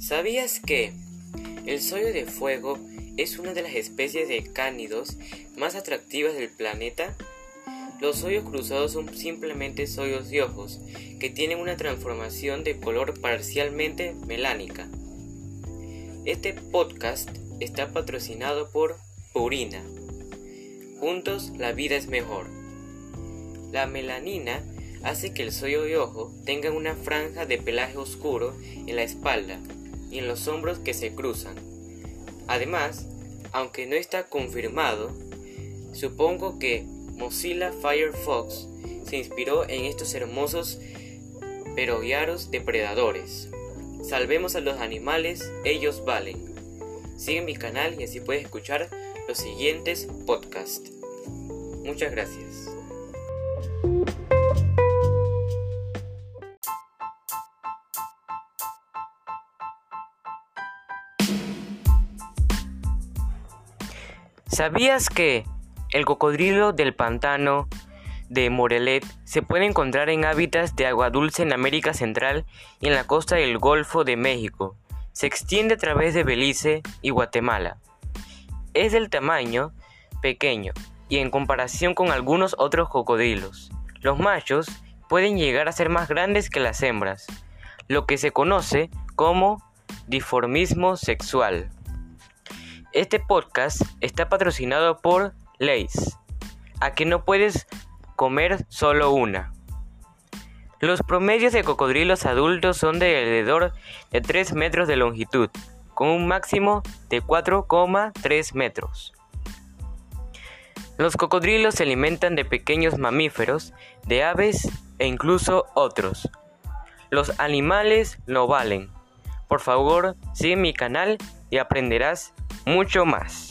¿Sabías que el soyo de fuego es una de las especies de cánidos más atractivas del planeta? Los hoyos cruzados son simplemente soyos de ojos que tienen una transformación de color parcialmente melánica. Este podcast está patrocinado por Purina. Juntos la vida es mejor. La melanina hace que el soyo de ojo tenga una franja de pelaje oscuro en la espalda y en los hombros que se cruzan. Además, aunque no está confirmado, supongo que Mozilla Firefox se inspiró en estos hermosos pero guiaros depredadores. Salvemos a los animales, ellos valen. Sigue mi canal y así puedes escuchar los siguientes podcasts. Muchas gracias. ¿Sabías que el cocodrilo del pantano de Morelet se puede encontrar en hábitats de agua dulce en América Central y en la costa del Golfo de México? Se extiende a través de Belice y Guatemala. Es del tamaño pequeño y en comparación con algunos otros cocodrilos. Los machos pueden llegar a ser más grandes que las hembras, lo que se conoce como diformismo sexual. Este podcast está patrocinado por Lays, a que no puedes comer solo una. Los promedios de cocodrilos adultos son de alrededor de 3 metros de longitud, con un máximo de 4,3 metros. Los cocodrilos se alimentan de pequeños mamíferos, de aves e incluso otros. Los animales no valen. Por favor, sigue mi canal y aprenderás mucho más.